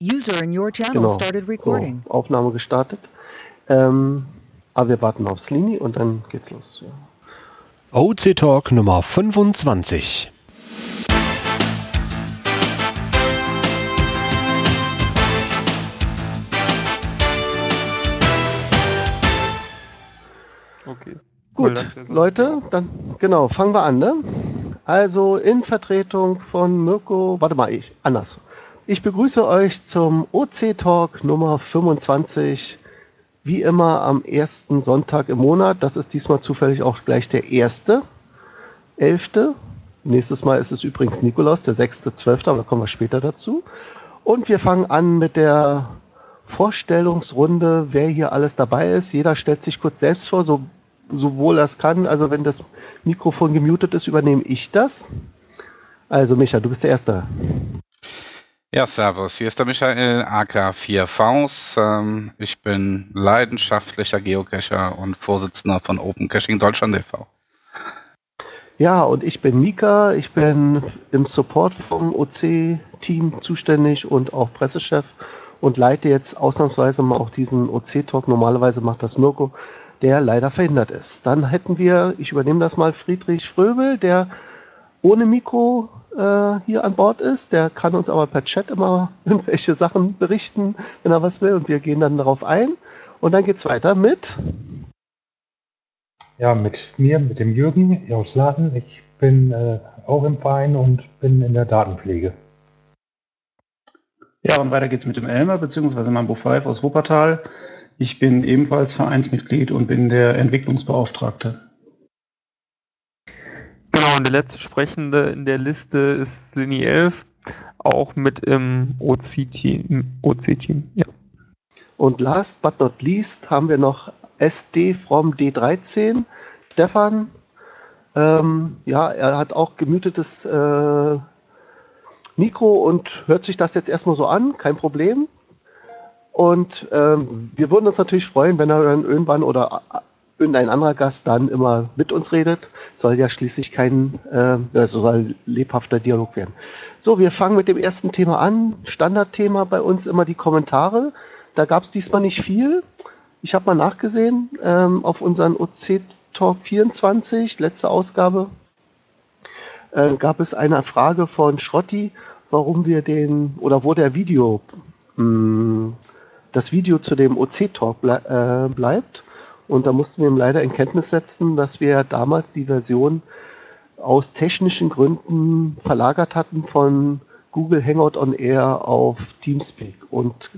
User in your channel Genau. started recording. So, Aufnahme gestartet. Ähm, aber wir warten aufs Lini und dann geht's los. Ja. OC Talk Nummer 25. Okay. Gut, Leute, dann genau, fangen wir an, ne? Also in Vertretung von Mirko, warte mal, ich, anders. Ich begrüße euch zum OC Talk Nummer 25. Wie immer am ersten Sonntag im Monat. Das ist diesmal zufällig auch gleich der erste, elfte. Nächstes Mal ist es übrigens Nikolaus, der sechste, zwölfte, aber da kommen wir später dazu. Und wir fangen an mit der Vorstellungsrunde, wer hier alles dabei ist. Jeder stellt sich kurz selbst vor, so, sowohl er es kann. Also wenn das Mikrofon gemutet ist, übernehme ich das. Also Micha, du bist der Erste. Ja, servus. Hier ist der Michael, AK4Vs. Ähm, ich bin leidenschaftlicher Geocacher und Vorsitzender von Open Caching Deutschland e.V. Ja, und ich bin Mika. Ich bin im Support vom OC-Team zuständig und auch Pressechef und leite jetzt ausnahmsweise mal auch diesen OC-Talk. Normalerweise macht das Mirko, der leider verhindert ist. Dann hätten wir, ich übernehme das mal, Friedrich Fröbel, der ohne Mikro äh, hier an Bord ist. Der kann uns aber per Chat immer irgendwelche Sachen berichten, wenn er was will. Und wir gehen dann darauf ein. Und dann geht's weiter mit. Ja, mit mir, mit dem Jürgen aus Laden. Ich bin äh, auch im Verein und bin in der Datenpflege. Ja, und weiter geht's mit dem Elmer, beziehungsweise Mambo 5 aus Wuppertal. Ich bin ebenfalls Vereinsmitglied und bin der Entwicklungsbeauftragte. Und der letzte Sprechende in der Liste ist Sini 11, auch mit im OC-Team. OC-Team, ja. Und last but not least haben wir noch SD from D13. Stefan, ähm, ja, er hat auch gemütetes äh, Mikro und hört sich das jetzt erstmal so an, kein Problem. Und ähm, wir würden uns natürlich freuen, wenn er dann irgendwann oder äh, irgendein anderer Gast dann immer mit uns redet. Soll ja schließlich kein, äh, also soll ein lebhafter Dialog werden. So, wir fangen mit dem ersten Thema an. Standardthema bei uns immer die Kommentare. Da gab es diesmal nicht viel. Ich habe mal nachgesehen ähm, auf unseren OC Talk 24, letzte Ausgabe, äh, gab es eine Frage von Schrotti, warum wir den oder wo der Video, mh, das Video zu dem OC Talk ble äh, bleibt. Und da mussten wir ihm leider in Kenntnis setzen, dass wir damals die Version aus technischen Gründen verlagert hatten von Google Hangout on Air auf Teamspeak. Und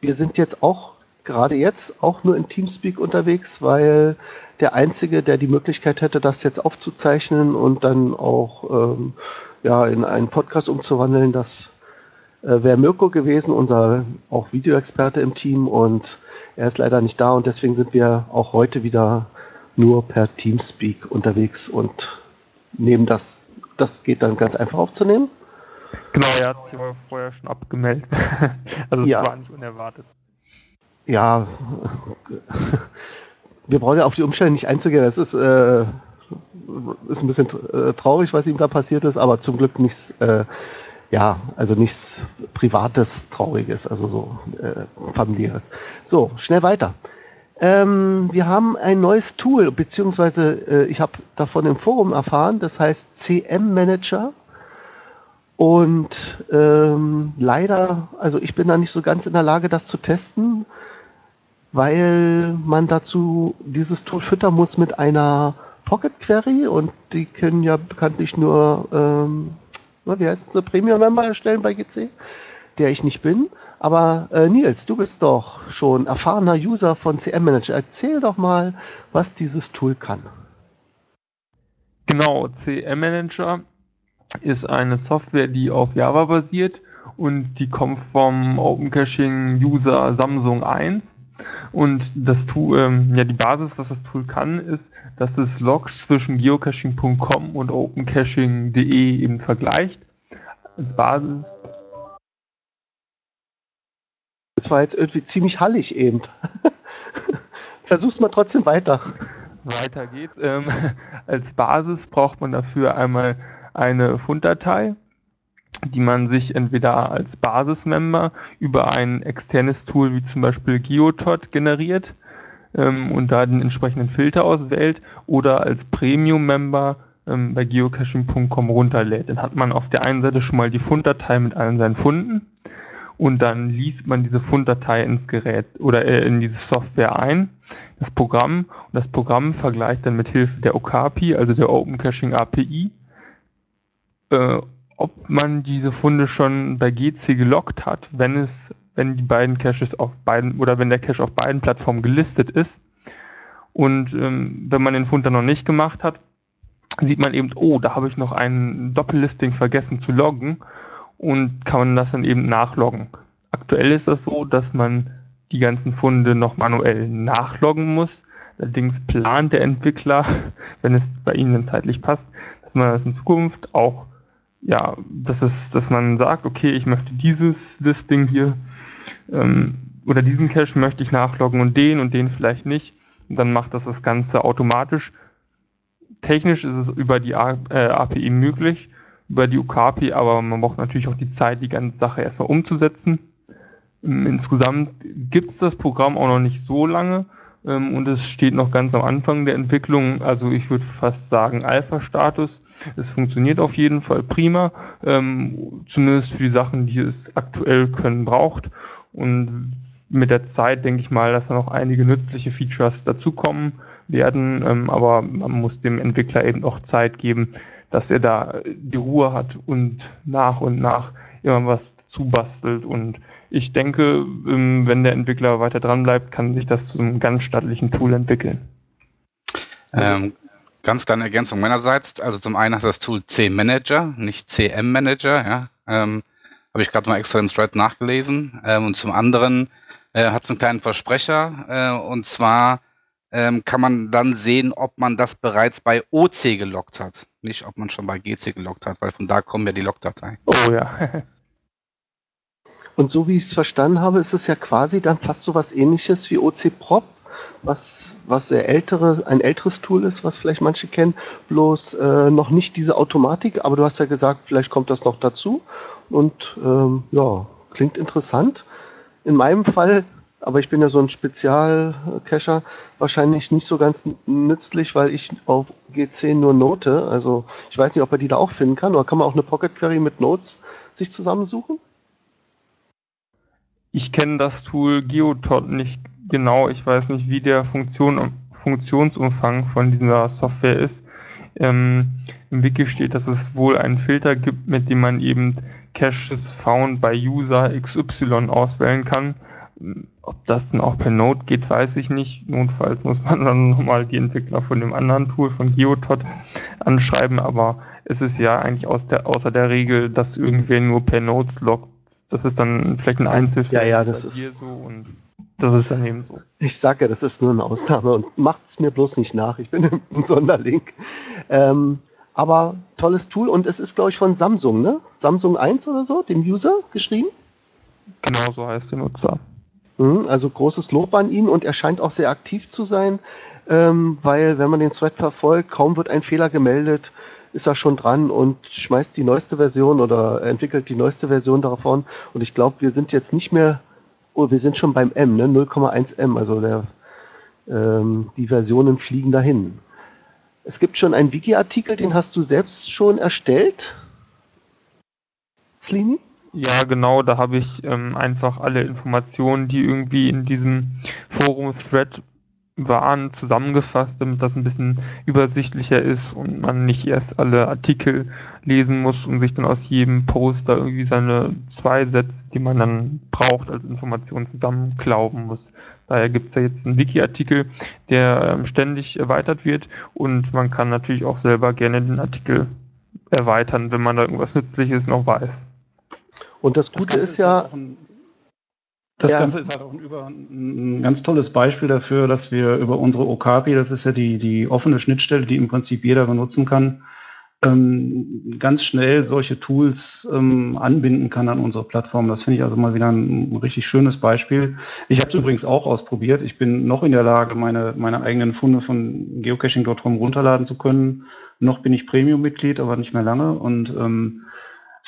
wir sind jetzt auch, gerade jetzt, auch nur in Teamspeak unterwegs, weil der Einzige, der die Möglichkeit hätte, das jetzt aufzuzeichnen und dann auch ähm, ja, in einen Podcast umzuwandeln, das äh, wäre Mirko gewesen, unser auch Videoexperte im Team und er ist leider nicht da und deswegen sind wir auch heute wieder nur per Teamspeak unterwegs und nehmen das, das geht dann ganz einfach aufzunehmen. Genau, er hat sich vorher schon abgemeldet. also es Ja. war nicht unerwartet. Ja, wir brauchen ja auf die Umstände nicht einzugehen. Es ist, äh, ist ein bisschen äh, traurig, was ihm da passiert ist, aber zum Glück nichts, äh, ja, also nichts Privates, Trauriges, also so äh, familiäres. So, schnell weiter. Ähm, wir haben ein neues Tool, beziehungsweise äh, ich habe davon im Forum erfahren, das heißt CM Manager. Und ähm, leider, also ich bin da nicht so ganz in der Lage, das zu testen, weil man dazu dieses Tool füttern muss mit einer Pocket Query und die können ja bekanntlich nur, ähm, na, wie heißt es, Premium Member erstellen bei GC, der ich nicht bin. Aber äh, Nils, du bist doch schon erfahrener User von CM Manager. Erzähl doch mal, was dieses Tool kann. Genau, CM Manager ist eine Software, die auf Java basiert und die kommt vom Open Caching User Samsung 1. Und das Tool, ähm, ja, die Basis, was das Tool kann, ist, dass es Logs zwischen geocaching.com und opencaching.de eben vergleicht. Als Basis. Das war jetzt irgendwie ziemlich hallig eben. Versuch's mal trotzdem weiter. Weiter geht's. Ähm, als Basis braucht man dafür einmal eine Funddatei die man sich entweder als Basismember über ein externes Tool wie zum Beispiel Geotot generiert ähm, und da den entsprechenden Filter auswählt oder als Premium-Member ähm, bei geocaching.com runterlädt. Dann hat man auf der einen Seite schon mal die Funddatei mit allen seinen Funden und dann liest man diese Funddatei ins Gerät oder äh, in diese Software ein, das Programm und das Programm vergleicht dann mit Hilfe der Okapi, also der Open Caching API, äh, ob man diese Funde schon bei GC gelockt hat, wenn es, wenn die beiden Caches auf beiden oder wenn der Cache auf beiden Plattformen gelistet ist. Und ähm, wenn man den Fund dann noch nicht gemacht hat, sieht man eben, oh, da habe ich noch ein Doppellisting vergessen zu loggen und kann man das dann eben nachloggen. Aktuell ist das so, dass man die ganzen Funde noch manuell nachloggen muss. Allerdings plant der Entwickler, wenn es bei Ihnen zeitlich passt, dass man das in Zukunft auch, ja, dass es, dass man sagt, okay, ich möchte dieses Listing hier ähm, oder diesen Cache möchte ich nachloggen und den und den vielleicht nicht. Und dann macht das das Ganze automatisch technisch ist es über die API äh, möglich, über die UKAPI, aber man braucht natürlich auch die Zeit, die ganze Sache erstmal umzusetzen. Ähm, insgesamt gibt es das Programm auch noch nicht so lange ähm, und es steht noch ganz am Anfang der Entwicklung, also ich würde fast sagen Alpha-Status. Es funktioniert auf jeden Fall prima, ähm, zumindest für die Sachen, die es aktuell können braucht. Und mit der Zeit denke ich mal, dass da noch einige nützliche Features dazukommen werden, ähm, aber man muss dem Entwickler eben auch Zeit geben, dass er da die Ruhe hat und nach und nach immer was zubastelt. Und ich denke, ähm, wenn der Entwickler weiter dran bleibt, kann sich das zu einem ganz stattlichen Tool entwickeln. Ähm, ganz kleine Ergänzung meinerseits. Also zum einen hast du das Tool C-Manager, nicht CM-Manager. Ja? Ähm, Habe ich gerade mal extra im Thread nachgelesen. Ähm, und zum anderen äh, hat es einen kleinen Versprecher. Äh, und zwar ähm, kann man dann sehen, ob man das bereits bei OC gelockt hat. Nicht, ob man schon bei GC gelockt hat, weil von da kommen ja die Logdateien. Oh ja. Und so wie ich es verstanden habe, ist es ja quasi dann fast so was ähnliches wie OC Prop, was, was ältere, ein älteres Tool ist, was vielleicht manche kennen, bloß äh, noch nicht diese Automatik, aber du hast ja gesagt, vielleicht kommt das noch dazu. Und ähm, ja, klingt interessant. In meinem Fall aber ich bin ja so ein Spezialcacher, wahrscheinlich nicht so ganz nützlich, weil ich auf G10 nur Note, also ich weiß nicht, ob er die da auch finden kann, oder kann man auch eine Pocket Query mit Notes sich zusammensuchen? Ich kenne das Tool Geotot nicht genau, ich weiß nicht, wie der Funktion, Funktionsumfang von dieser Software ist. Ähm, Im Wiki steht, dass es wohl einen Filter gibt, mit dem man eben Caches found bei User XY auswählen kann ob das dann auch per Node geht, weiß ich nicht. Notfalls muss man dann nochmal die Entwickler von dem anderen Tool von Geotot anschreiben, aber es ist ja eigentlich aus der, außer der Regel, dass irgendwer nur per Nodes loggt. Das ist dann vielleicht ein Einzelfall. Ja, ja, das ist. So und das ist dann eben so. Ich sage ja, das ist nur eine Ausnahme und macht es mir bloß nicht nach. Ich bin ein Sonderling. Ähm, aber tolles Tool und es ist, glaube ich, von Samsung, ne? Samsung 1 oder so, dem User geschrieben? Genau so heißt der Nutzer. Mhm, also großes Lob an ihn und er scheint auch sehr aktiv zu sein, ähm, weil wenn man den Thread verfolgt, kaum wird ein Fehler gemeldet, ist er schon dran und schmeißt die neueste Version oder entwickelt die neueste Version davon. Und ich glaube, wir sind jetzt nicht mehr, oh, wir sind schon beim M, ne? 0,1 M, also der, ähm, die Versionen fliegen dahin. Es gibt schon einen Wiki-Artikel, den hast du selbst schon erstellt, Slini? Ja, genau, da habe ich ähm, einfach alle Informationen, die irgendwie in diesem Forum-Thread waren, zusammengefasst, damit das ein bisschen übersichtlicher ist und man nicht erst alle Artikel lesen muss und sich dann aus jedem Post da irgendwie seine zwei Sätze, die man dann braucht als Information zusammenklauben muss. Daher gibt es ja jetzt einen Wiki-Artikel, der ähm, ständig erweitert wird und man kann natürlich auch selber gerne den Artikel erweitern, wenn man da irgendwas Nützliches noch weiß. Und das Gute das ist ja. Ein, das ja. Ganze ist halt auch ein, über, ein, ganz tolles Beispiel dafür, dass wir über unsere Okapi, das ist ja die, die offene Schnittstelle, die im Prinzip jeder benutzen kann, ähm, ganz schnell solche Tools ähm, anbinden kann an unsere Plattform. Das finde ich also mal wieder ein, ein richtig schönes Beispiel. Ich habe es übrigens auch ausprobiert. Ich bin noch in der Lage, meine, meine eigenen Funde von geocaching.com runterladen zu können. Noch bin ich Premium-Mitglied, aber nicht mehr lange. Und ähm,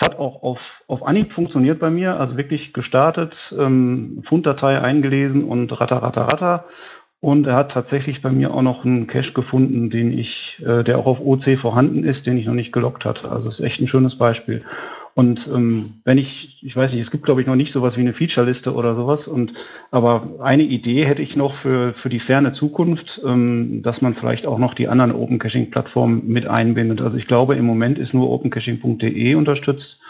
Es hat auch auf, auf Anhieb funktioniert bei mir, also wirklich gestartet, ähm, Funddatei eingelesen und ratter, ratter, ratter. Und er hat tatsächlich bei mir auch noch einen Cache gefunden, den ich, äh, der auch auf OC vorhanden ist, den ich noch nicht gelockt hatte. Also ist echt ein schönes Beispiel. Und ähm, wenn ich, ich weiß nicht, es gibt glaube ich noch nicht sowas wie eine Featureliste oder sowas. Und aber eine Idee hätte ich noch für für die ferne Zukunft, ähm, dass man vielleicht auch noch die anderen Open Caching Plattformen mit einbindet. Also ich glaube im Moment ist nur opencaching.de unterstützt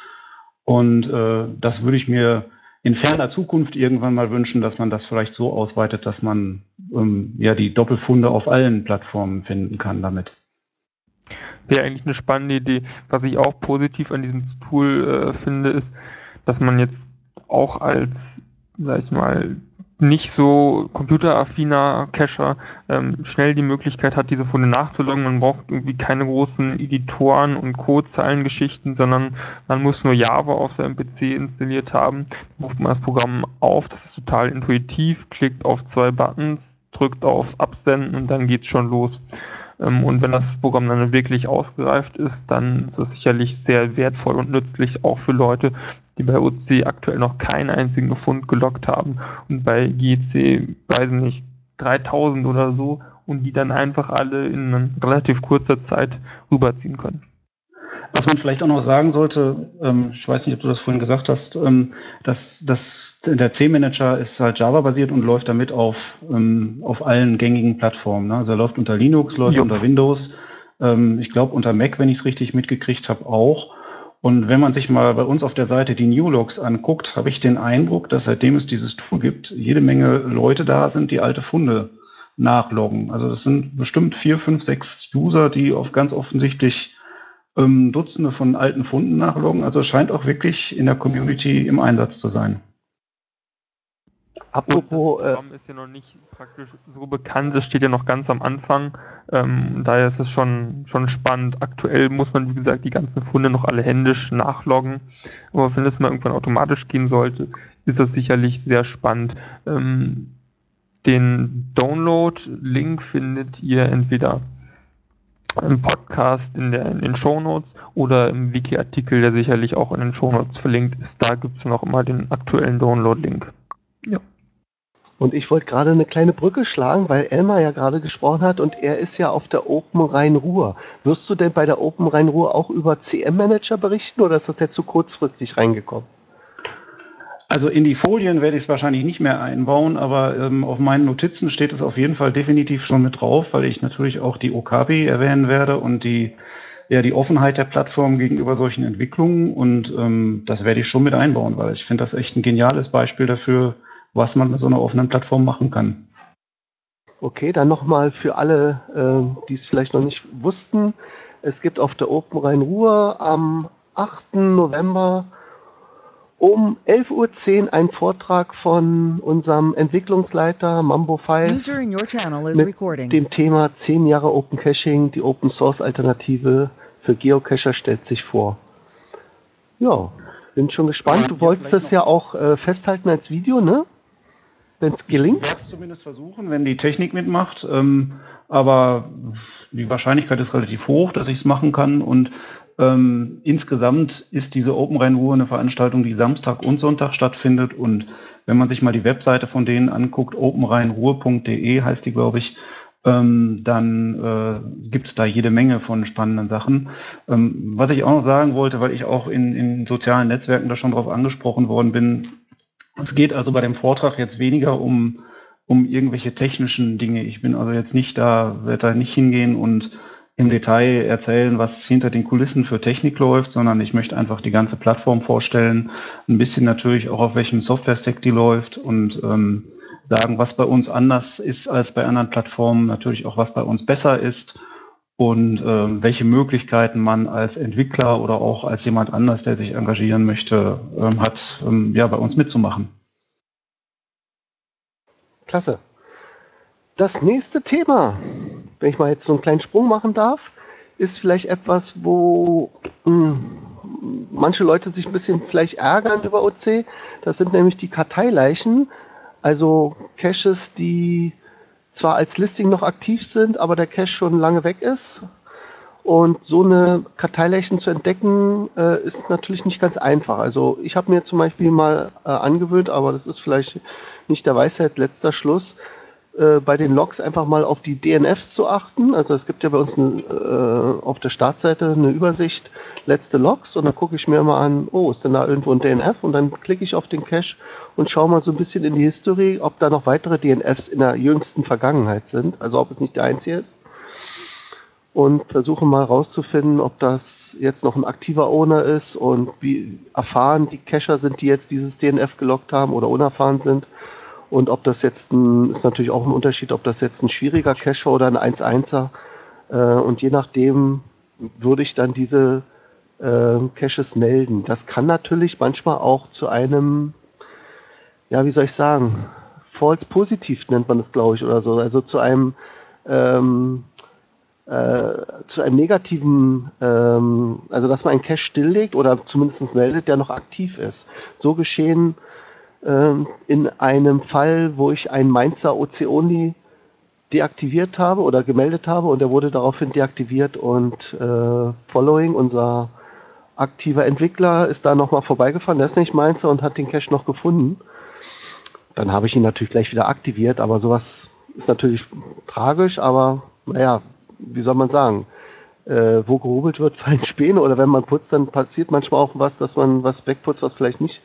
und äh, das würde ich mir in ferner Zukunft irgendwann mal wünschen, dass man das vielleicht so ausweitet, dass man ähm, ja die Doppelfunde auf allen Plattformen finden kann damit. Wäre eigentlich eine spannende Idee. Was ich auch positiv an diesem Tool äh, finde, ist, dass man jetzt auch als, sag ich mal, nicht so computeraffiner Cacher ähm, schnell die Möglichkeit hat, diese Funde nachzuloggen. Man braucht irgendwie keine großen Editoren und Codezeilengeschichten, sondern man muss nur Java auf seinem PC installiert haben. Ruft man das Programm auf, das ist total intuitiv, klickt auf zwei Buttons, drückt auf Absenden und dann geht's schon los. Ähm, und wenn das Programm dann wirklich ausgereift ist, dann ist es sicherlich sehr wertvoll und nützlich auch für Leute, die bei OC aktuell noch keinen einzigen Fund gelockt haben und bei GC, weiß nicht, 3000 oder so und die dann einfach alle in relativ kurzer Zeit rüberziehen können. Was man vielleicht auch noch sagen sollte, ähm, ich weiß nicht, ob du das vorhin gesagt hast, ähm, dass, dass der C-Manager ist halt Java-basiert und läuft damit auf, ähm, auf allen gängigen Plattformen. Ne? Also er läuft unter Linux, läuft jo. unter Windows, ähm, ich glaube unter Mac, wenn ich es richtig mitgekriegt habe, auch. Und wenn man sich mal bei uns auf der Seite die New Logs anguckt, habe ich den Eindruck, dass seitdem es dieses Tool gibt, jede Menge Leute da sind, die alte Funde nachloggen. Also das sind bestimmt vier, fünf, sechs User, die auf ganz offensichtlich ähm, Dutzende von alten Funden nachloggen. Also es scheint auch wirklich in der Community im Einsatz zu sein. Apropos, das Programm äh, ist ja noch nicht praktisch so bekannt, es steht ja noch ganz am Anfang. Ähm, daher ist es schon, schon spannend. Aktuell muss man, wie gesagt, die ganzen Funde noch alle händisch nachloggen. Aber wenn es mal irgendwann automatisch gehen sollte, ist das sicherlich sehr spannend. Ähm, den Download-Link findet ihr entweder im Podcast in, der, in den Shownotes oder im Wiki-Artikel, der sicherlich auch in den Shownotes verlinkt ist. Da gibt es noch immer den aktuellen Download-Link. Ja. Und ich wollte gerade eine kleine Brücke schlagen, weil Elmar ja gerade gesprochen hat und er ist ja auf der Open Rhein-Ruhr. Wirst du denn bei der Open Rhein-Ruhr auch über CM-Manager berichten oder ist das jetzt zu kurzfristig reingekommen? Also in die Folien werde ich es wahrscheinlich nicht mehr einbauen, aber ähm, auf meinen Notizen steht es auf jeden Fall definitiv schon mit drauf, weil ich natürlich auch die Okapi erwähnen werde und die, ja, die Offenheit der Plattform gegenüber solchen Entwicklungen. Und ähm, das werde ich schon mit einbauen, weil ich finde das echt ein geniales Beispiel dafür, was man mit so einer offenen Plattform machen kann. Okay, dann nochmal für alle, äh, die es vielleicht noch nicht wussten. Es gibt auf der Open Rhein-Ruhr am 8. November um 11.10 Uhr ein Vortrag von unserem Entwicklungsleiter Mambo File mit dem Thema 10 Jahre Open Caching, die Open Source Alternative für Geocacher stellt sich vor. Ja, bin schon gespannt. Du wolltest das ja auch äh, festhalten als Video, ne? Wenn es gelingt. Ich werde es zumindest versuchen, wenn die Technik mitmacht. Ähm, aber die Wahrscheinlichkeit ist relativ hoch, dass ich es machen kann. Und ähm, insgesamt ist diese Open Rhein-Ruhr eine Veranstaltung, die Samstag und Sonntag stattfindet. Und wenn man sich mal die Webseite von denen anguckt, openrheinruhr.de heißt die, glaube ich, ähm, dann äh, gibt es da jede Menge von spannenden Sachen. Ähm, was ich auch noch sagen wollte, weil ich auch in, in sozialen Netzwerken da schon drauf angesprochen worden bin, es geht also bei dem Vortrag jetzt weniger um, um irgendwelche technischen Dinge. Ich bin also jetzt nicht da, werde da nicht hingehen und im Detail erzählen, was hinter den Kulissen für Technik läuft, sondern ich möchte einfach die ganze Plattform vorstellen, ein bisschen natürlich auch auf welchem Software-Stack die läuft und ähm, sagen, was bei uns anders ist als bei anderen Plattformen, natürlich auch, was bei uns besser ist und ähm, welche Möglichkeiten man als Entwickler oder auch als jemand anders, der sich engagieren möchte, ähm, hat, ähm, ja, bei uns mitzumachen. Klasse. Das nächste Thema wenn ich mal jetzt so einen kleinen Sprung machen darf, ist vielleicht etwas, wo mh, hm, manche Leute sich ein bisschen vielleicht ärgern über OC. Das sind nämlich die Karteileichen, also Caches, die zwar als Listing noch aktiv sind, aber der Cache schon lange weg ist. Und so eine Karteileichen zu entdecken, äh, ist natürlich nicht ganz einfach. Also ich habe mir zum Beispiel mal äh, angewöhnt, aber das ist vielleicht nicht der Weisheit letzter Schluss, äh, bei den Logs einfach mal auf die DNFs zu achten. Also es gibt ja bei uns eine, äh, auf der Startseite eine Übersicht letzte Logs und dann gucke ich mir mal an, oh, ist denn da irgendwo ein DNF? Und dann klicke ich auf den Cache und schaue mal so ein bisschen in die History, ob da noch weitere DNFs in der jüngsten Vergangenheit sind. Also ob es nicht der einzige ist und versuche mal rauszufinden, ob das jetzt noch ein aktiver Owner ist und wie erfahren die Cacher sind, die jetzt dieses DNF gelockt haben oder unerfahren sind. Und ob das jetzt ein, ist natürlich auch ein Unterschied, ob das jetzt ein schwieriger Cacher oder ein 1-1er. Äh, und je nachdem würde ich dann diese äh, Caches melden. Das kann natürlich manchmal auch zu einem, ja, wie soll ich sagen, False Positiv nennt man es, glaube ich, oder so. Also zu einem ähm, äh, zu einem negativen, ähm, also dass man einen Cache stilllegt oder zumindest meldet, der noch aktiv ist. So geschehen in einem Fall, wo ich einen Mainzer OC-Only deaktiviert habe oder gemeldet habe und der wurde daraufhin deaktiviert und äh, Following, unser aktiver Entwickler, ist da nochmal vorbeigefahren, der ist nicht Mainzer und hat den Cache noch gefunden. Dann habe ich ihn natürlich gleich wieder aktiviert, aber sowas ist natürlich tragisch, aber naja, wie soll man sagen, äh, wo gehobelt wird, fallen Späne oder wenn man putzt, dann passiert manchmal auch was, dass man was wegputzt, was vielleicht nicht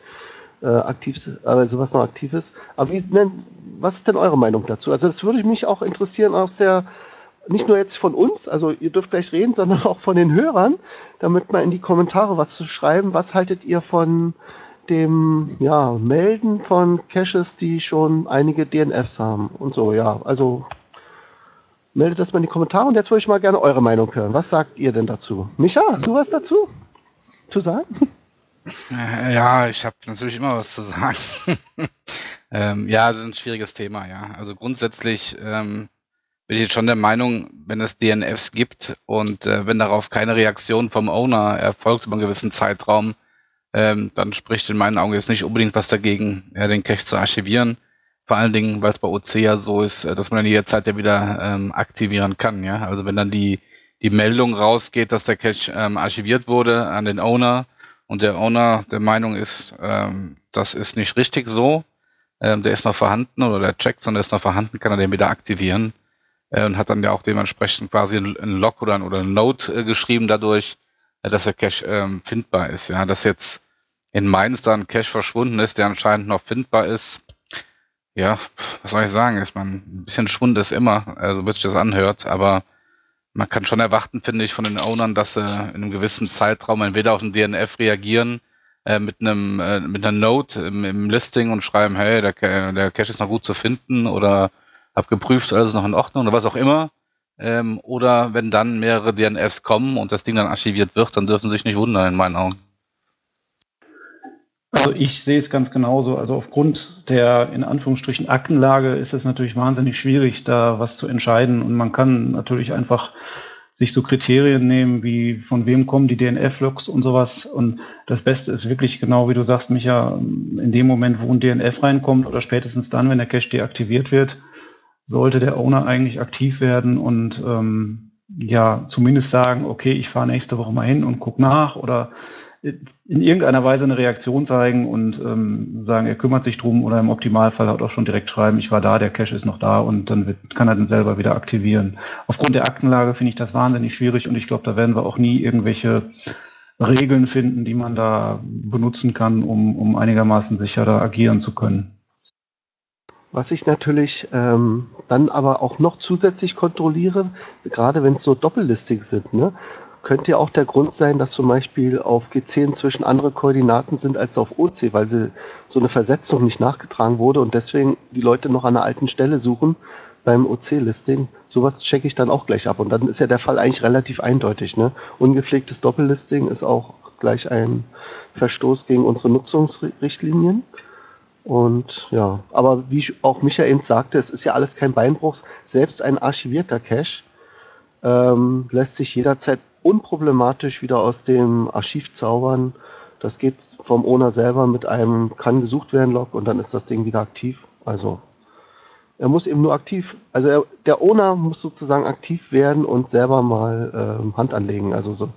äh, aktiv aber sowas noch aktiv ist. Aber wie, ne, was ist denn eure Meinung dazu? Also das würde mich auch interessieren aus der, nicht nur jetzt von uns, also ihr dürft gleich reden, sondern auch von den Hörern, damit mal in die Kommentare was zu schreiben. Was haltet ihr von dem ja, Melden von Caches, die schon einige DNFs haben und so, ja. Also meldet das mal in die Kommentare und jetzt würde ich mal gerne eure Meinung hören. Was sagt ihr denn dazu? Micha, hast du was dazu zu sagen? Äh, ja, ich habe natürlich immer was zu sagen. ähm, ja, das ist ein schwieriges Thema, ja. Also grundsätzlich ähm, bin ich jetzt schon der Meinung, wenn es DNFs gibt und äh, wenn darauf keine Reaktion vom Owner erfolgt über einen gewissen Zeitraum, ähm, dann spricht in meinen Augen jetzt nicht unbedingt was dagegen, ja, den Cache zu archivieren. Vor allen Dingen, weil es bei OC ja so ist, äh, dass man dann jederzeit ja wieder ähm, aktivieren kann. Ja, also wenn dann die die Meldung rausgeht, dass der Cache ähm, archiviert wurde an den Owner und der Owner der Meinung ist, ähm, das ist nicht richtig so, ähm, der ist noch vorhanden oder der checkt, sondern der ist noch vorhanden, kann er den wieder aktivieren. Äh, und hat dann ja auch dementsprechend quasi ein Log oder ein, oder ein Note äh, geschrieben dadurch, äh, dass der Cache ähm, findbar ist. Ja, dass jetzt in Mainz da ein Cache verschwunden ist, der anscheinend noch findbar ist, ja, was soll ich sagen, ist man ein bisschen Schwund ist immer, also wird sich das anhört, aber man kann schon erwarten, finde ich, von den Ownern, dass sie in einem gewissen Zeitraum entweder auf den DNF reagieren, äh, mit einem äh, mit einer Note im, im, Listing und schreiben, hey, der, der Cache ist noch gut zu finden oder hab geprüft, alles noch in Ordnung oder was auch immer. Ähm, oder wenn dann mehrere DNFs kommen und das Ding dann archiviert wird, dann dürfen sie sich nicht wundern in meinen Augen. Also ich sehe es ganz genauso. Also aufgrund der in Anführungsstrichen Aktenlage ist es natürlich wahnsinnig schwierig, da was zu entscheiden. Und man kann natürlich einfach sich so Kriterien nehmen, wie von wem kommen die DNF-Logs und sowas. Und das Beste ist wirklich genau, wie du sagst, Micha, in dem Moment, wo ein DNF reinkommt oder spätestens dann, wenn der Cache deaktiviert wird, sollte der Owner eigentlich aktiv werden und ähm, ja, zumindest sagen, okay, ich fahre nächste Woche mal hin und guck nach oder in irgendeiner Weise eine Reaktion zeigen und ähm, sagen, er kümmert sich drum oder im Optimalfall halt auch schon direkt schreiben, ich war da, der Cache ist noch da und dann wird, kann er den selber wieder aktivieren. Aufgrund der Aktenlage finde ich das wahnsinnig schwierig und ich glaube, da werden wir auch nie irgendwelche Regeln finden, die man da benutzen kann, um, um einigermaßen sicherer agieren zu können. Was ich natürlich ähm, dann aber auch noch zusätzlich kontrolliere, gerade wenn es so doppellistig sind, ne? Könnte ja auch der Grund sein, dass zum Beispiel auf G10 zwischen andere Koordinaten sind als auf OC, weil sie so eine Versetzung nicht nachgetragen wurde und deswegen die Leute noch an einer alten Stelle suchen beim OC-Listing. Sowas checke ich dann auch gleich ab und dann ist ja der Fall eigentlich relativ eindeutig. Ne? Ungepflegtes Doppellisting ist auch gleich ein Verstoß gegen unsere Nutzungsrichtlinien. Und ja, aber wie auch Michael eben sagte, es ist ja alles kein Beinbruch. Selbst ein archivierter Cache ähm, lässt sich jederzeit unproblematisch wieder aus dem Archiv zaubern. Das geht vom Owner selber mit einem kann gesucht werden Log und dann ist das Ding wieder aktiv. Also Er muss eben nur aktiv, also er, der Owner muss sozusagen aktiv werden und selber mal ähm, Hand anlegen. Also so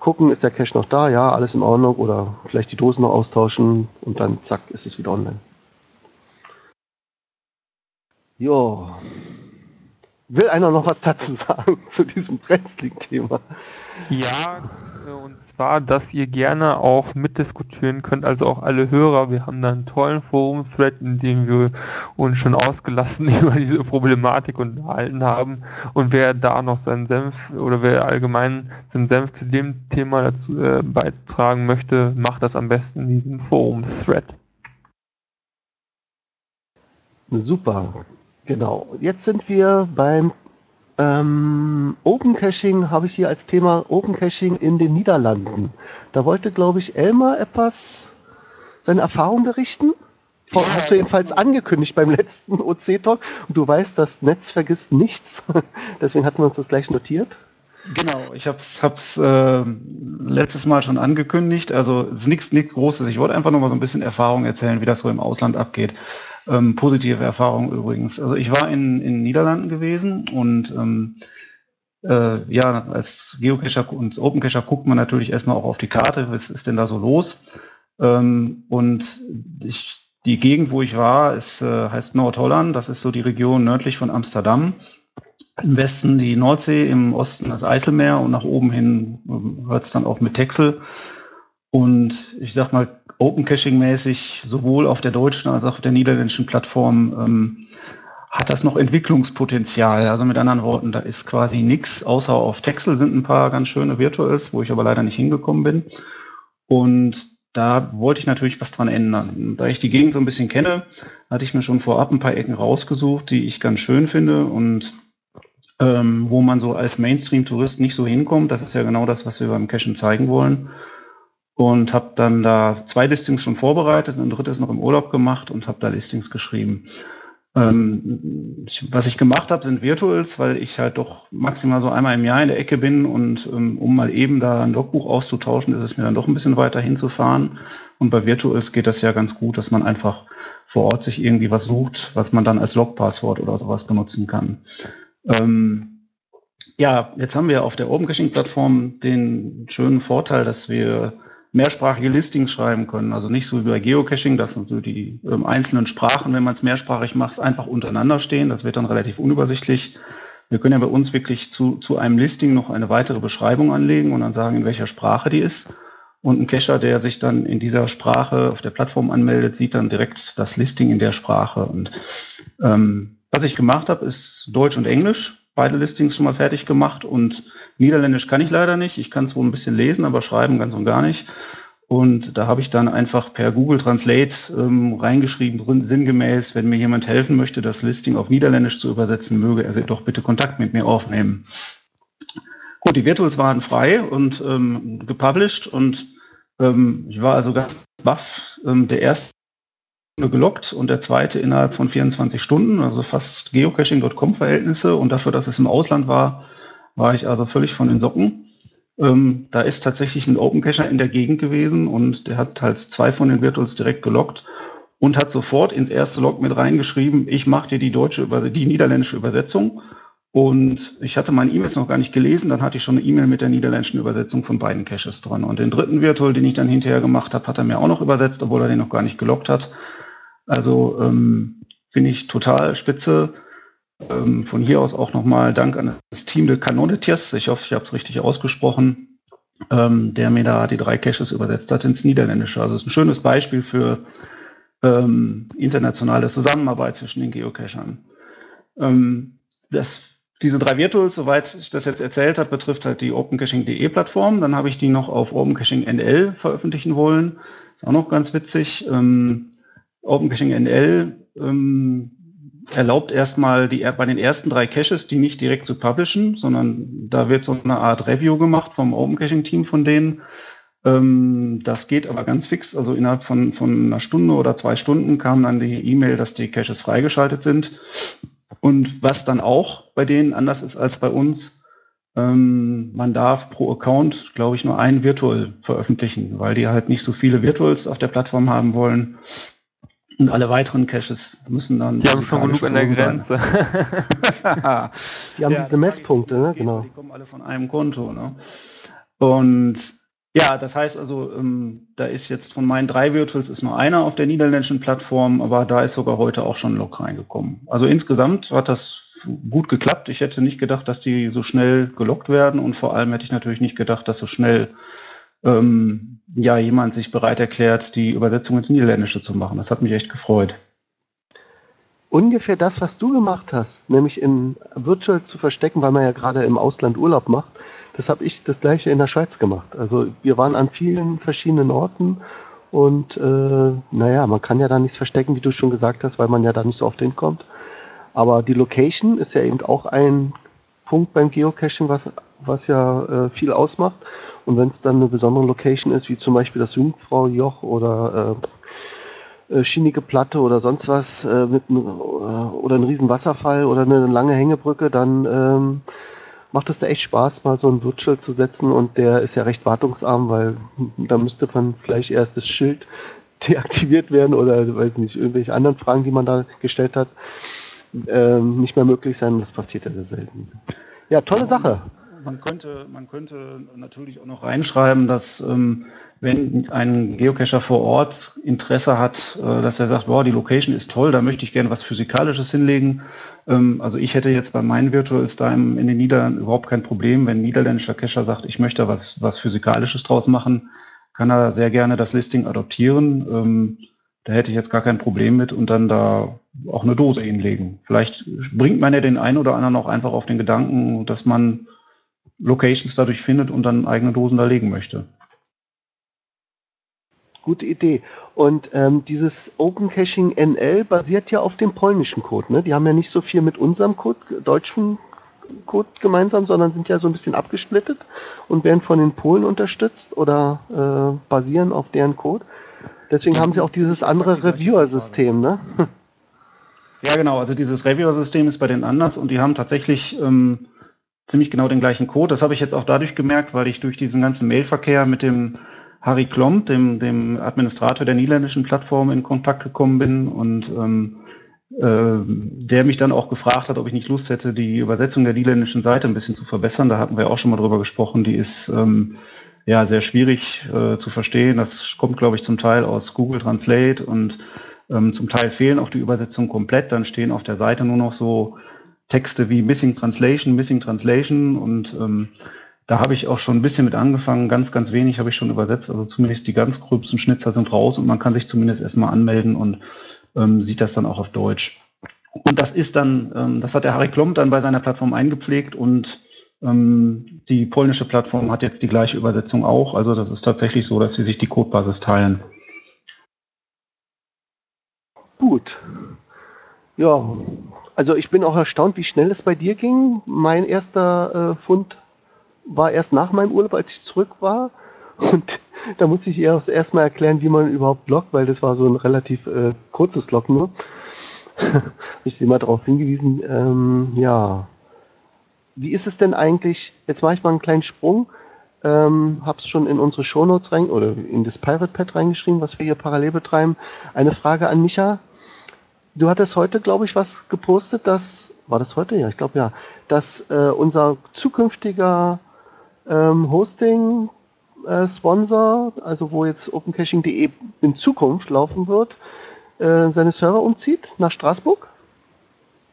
gucken, ist der Cache noch da? Ja, alles in Ordnung oder vielleicht die Dosen noch austauschen und dann zack, ist es wieder online. Jo. Will einer noch was dazu sagen zu diesem Wrestling-Thema? Ja, und zwar, dass ihr gerne auch mitdiskutieren könnt, also auch alle Hörer. Wir haben da einen tollen Forum-Thread, in dem wir uns schon ausgelassen über diese Problematik unterhalten haben. Und wer da noch seinen Senf oder wer allgemein seinen Senf zu dem Thema dazu äh, beitragen möchte, macht das am besten in diesem Forum-Thread. Super, genau. Jetzt sind wir beim ähm, Open Caching habe ich hier als Thema Open Caching in den Niederlanden. Da wollte, glaube ich, Elmar etwas seine Erfahrung berichten. Ja, hast du jedenfalls angekündigt beim letzten OC-Talk. Und du weißt, das Netz vergisst nichts. Deswegen hatten wir uns das gleich notiert. Genau, ich habe es äh, letztes Mal schon angekündigt. Also es ist nichts Großes. Ich wollte einfach nur mal so ein bisschen Erfahrung erzählen, wie das so im Ausland abgeht. Ähm, positive Erfahrung übrigens. Also ich war in den Niederlanden gewesen und ähm, äh, ja, als Geocacher und Open Cacher guckt man natürlich erstmal auch auf die Karte, was ist denn da so los? Ähm, und ich, die Gegend, wo ich war, ist, äh, heißt Nordholland. Das ist so die Region nördlich von Amsterdam. Im Westen die Nordsee, im Osten das Eiselmeer und nach oben hin äh, hört es dann auch mit Texel. Und ich sag mal, Open Caching mäßig sowohl auf der deutschen als auch auf der niederländischen Plattform ähm, hat das noch Entwicklungspotenzial. Also mit anderen Worten, da ist quasi nichts, außer auf Texel sind ein paar ganz schöne Virtuals, wo ich aber leider nicht hingekommen bin. Und da wollte ich natürlich was dran ändern. Da ich die Gegend so ein bisschen kenne, hatte ich mir schon vorab ein paar Ecken rausgesucht, die ich ganz schön finde und ähm, wo man so als Mainstream-Tourist nicht so hinkommt. Das ist ja genau das, was wir beim Cachen zeigen wollen und habe dann da zwei Listings schon vorbereitet, ein drittes noch im Urlaub gemacht und habe da Listings geschrieben. Ähm, was ich gemacht habe, sind Virtuals, weil ich halt doch maximal so einmal im Jahr in der Ecke bin und ähm, um mal eben da ein Logbuch auszutauschen, ist es mir dann doch ein bisschen weiter hinzufahren. Und bei Virtuals geht das ja ganz gut, dass man einfach vor Ort sich irgendwie was sucht, was man dann als Logpasswort oder sowas benutzen kann. Ähm, ja, jetzt haben wir auf der Open Caching Plattform den schönen Vorteil, dass wir mehrsprachige Listings schreiben können. Also nicht so wie bei Geocaching, dass so die ähm, einzelnen Sprachen, wenn man es mehrsprachig macht, einfach untereinander stehen. Das wird dann relativ unübersichtlich. Wir können ja bei uns wirklich zu, zu einem Listing noch eine weitere Beschreibung anlegen und dann sagen, in welcher Sprache die ist. Und ein Cacher, der sich dann in dieser Sprache auf der Plattform anmeldet, sieht dann direkt das Listing in der Sprache. Und ähm, was ich gemacht habe, ist Deutsch und Englisch beide Listings schon mal fertig gemacht und Niederländisch kann ich leider nicht. Ich kann es wohl ein bisschen lesen, aber schreiben ganz und gar nicht. Und da habe ich dann einfach per Google Translate ähm, reingeschrieben, sinngemäß, wenn mir jemand helfen möchte, das Listing auf Niederländisch zu übersetzen, möge er doch bitte Kontakt mit mir aufnehmen. Gut, die Virtuals waren frei und ähm, gepublished und ähm, ich war also ganz baff. Ähm, der erste gelockt und der zweite innerhalb von 24 Stunden, also fast Geocaching.com-Verhältnisse. Und dafür, dass es im Ausland war, war ich also völlig von den Socken. Ähm, da ist tatsächlich ein Open Cacher in der Gegend gewesen und der hat halt zwei von den Virtuals direkt gelockt und hat sofort ins erste Log mit reingeschrieben, ich mache dir die deutsche, die niederländische Übersetzung. Und ich hatte meine E-Mails noch gar nicht gelesen, dann hatte ich schon eine E-Mail mit der niederländischen Übersetzung von beiden Caches dran. Und den dritten Virtual, den ich dann hinterher gemacht habe, hat er mir auch noch übersetzt, obwohl er den noch gar nicht gelockt hat. Also ähm, finde ich total spitze. Ähm, von hier aus auch nochmal Dank an das Team der Canonetiers. Ich hoffe, ich habe es richtig ausgesprochen, ähm, der mir da die drei Caches übersetzt hat ins Niederländische. Also es ist ein schönes Beispiel für ähm, internationale Zusammenarbeit zwischen den Geocachern. Ähm, das, diese drei Virtuals, soweit ich das jetzt erzählt habe, betrifft halt die OpenCaching.de Plattform. Dann habe ich die noch auf OpenCaching NL veröffentlichen wollen. Ist auch noch ganz witzig. Ähm, OpenCaching NL ähm, erlaubt erstmal die, bei den ersten drei Caches, die nicht direkt zu publishen, sondern da wird so eine Art Review gemacht vom OpenCaching-Team von denen. Ähm, das geht aber ganz fix, also innerhalb von, von einer Stunde oder zwei Stunden kam dann die E-Mail, dass die Caches freigeschaltet sind. Und was dann auch bei denen anders ist als bei uns, ähm, man darf pro Account, glaube ich, nur ein Virtual veröffentlichen, weil die halt nicht so viele Virtuals auf der Plattform haben wollen. Und alle weiteren Caches müssen dann. Die haben schon genug an der Grenze. die haben ja, diese Messpunkte, ne? Genau. Die kommen alle von einem Konto, ne? Und ja, das heißt also, ähm, da ist jetzt von meinen drei Virtuals ist nur einer auf der niederländischen Plattform, aber da ist sogar heute auch schon ein Log reingekommen. Also insgesamt hat das gut geklappt. Ich hätte nicht gedacht, dass die so schnell gelockt werden und vor allem hätte ich natürlich nicht gedacht, dass so schnell ähm, ja jemand sich bereit erklärt, die Übersetzung ins Niederländische zu machen. Das hat mich echt gefreut. Ungefähr das, was du gemacht hast, nämlich in Virtual zu verstecken, weil man ja gerade im Ausland Urlaub macht das habe ich das gleiche in der Schweiz gemacht. Also wir waren an vielen verschiedenen Orten und äh, naja, man kann ja da nichts verstecken, wie du schon gesagt hast, weil man ja da nicht so oft hinkommt. Aber die Location ist ja eben auch ein Punkt beim Geocaching, was, was ja äh, viel ausmacht. Und wenn es dann eine besondere Location ist, wie zum Beispiel das Jungfrau-Joch oder äh, äh, schienige Platte oder sonst was äh, mit, äh, oder ein riesen Wasserfall oder eine lange Hängebrücke, dann ähm, macht es da echt Spaß, mal so ein Virtual zu setzen und der ist ja recht wartungsarm, weil da müsste man vielleicht erst das Schild deaktiviert werden oder weiß nicht, irgendwelche anderen Fragen, die man da gestellt hat, ähm, nicht mehr möglich sein. Das passiert ja sehr selten. Ja, tolle Sache. Man könnte, man könnte natürlich auch noch reinschreiben, dass ähm, wenn ein Geocacher vor Ort Interesse hat, äh, dass er sagt, boah, die Location ist toll, da möchte ich gerne was Physikalisches hinlegen. Ähm, also ich hätte jetzt bei meinen Virtuals da im, in den Niederlanden überhaupt kein Problem, wenn ein niederländischer Cacher sagt, ich möchte was, was Physikalisches draus machen, kann er sehr gerne das Listing adoptieren. Ähm, da hätte ich jetzt gar kein Problem mit und dann da auch eine Dose hinlegen. Vielleicht bringt man ja den einen oder anderen auch einfach auf den Gedanken, dass man Locations dadurch findet und dann eigene Dosen da legen möchte. Gute Idee. Und ähm, dieses Open Caching NL basiert ja auf dem polnischen Code. Ne? Die haben ja nicht so viel mit unserem Code, deutschen Code gemeinsam, sondern sind ja so ein bisschen abgesplittet und werden von den Polen unterstützt oder äh, basieren auf deren Code. Deswegen haben sie auch dieses andere Reviewer-System, ne? Ja, genau. Also dieses Reviewer-System ist bei denen anders und die haben tatsächlich ähm, ziemlich genau den gleichen Code. Das habe ich jetzt auch dadurch gemerkt, weil ich durch diesen ganzen Mailverkehr mit dem Harry Klomp, dem, dem Administrator der niederländischen Plattform, in Kontakt gekommen bin und ähm, äh, der mich dann auch gefragt hat, ob ich nicht Lust hätte, die Übersetzung der niederländischen Seite ein bisschen zu verbessern. Da hatten wir auch schon mal drüber gesprochen. Die ist ähm, ja sehr schwierig äh, zu verstehen. Das kommt, glaube ich, zum Teil aus Google Translate und ähm, zum Teil fehlen auch die Übersetzungen komplett. Dann stehen auf der Seite nur noch so Texte wie Missing Translation, Missing Translation und ähm, da habe ich auch schon ein bisschen mit angefangen. Ganz, ganz wenig habe ich schon übersetzt. Also zumindest die ganz gröbsten Schnitzer sind raus und man kann sich zumindest erstmal anmelden und ähm, sieht das dann auch auf Deutsch. Und das ist dann, ähm, das hat der Harry Klomp dann bei seiner Plattform eingepflegt und ähm, die polnische Plattform hat jetzt die gleiche Übersetzung auch. Also das ist tatsächlich so, dass sie sich die Codebasis teilen. Gut. Ja, also ich bin auch erstaunt, wie schnell es bei dir ging. Mein erster äh, Fund war erst nach meinem Urlaub, als ich zurück war. Und da musste ich ihr auch erstmal erklären, wie man überhaupt loggt, weil das war so ein relativ äh, kurzes Log nur. Habe ich sie mal darauf hingewiesen. Ähm, ja. Wie ist es denn eigentlich? Jetzt mache ich mal einen kleinen Sprung. Ähm, habe es schon in unsere Shownotes rein oder in das Pirate Pad reingeschrieben, was wir hier parallel betreiben. Eine Frage an Micha. Du hattest heute, glaube ich, was gepostet, dass, war das heute? Ja, ich glaube ja, dass äh, unser zukünftiger ähm, Hosting-Sponsor, äh, also wo jetzt opencaching.de in Zukunft laufen wird, äh, seine Server umzieht nach Straßburg?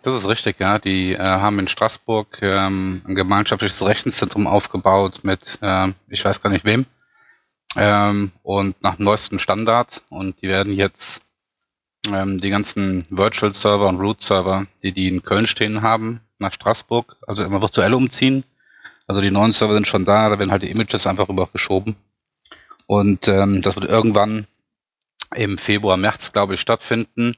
Das ist richtig, ja. Die äh, haben in Straßburg ähm, ein gemeinschaftliches Rechenzentrum aufgebaut mit, äh, ich weiß gar nicht wem, ähm, und nach dem neuesten Standard. Und die werden jetzt ähm, die ganzen Virtual Server und Root Server, die die in Köln stehen haben, nach Straßburg, also immer virtuell umziehen. Also die neuen Server sind schon da, da werden halt die Images einfach rübergeschoben. Und ähm, das wird irgendwann im Februar, März, glaube ich, stattfinden.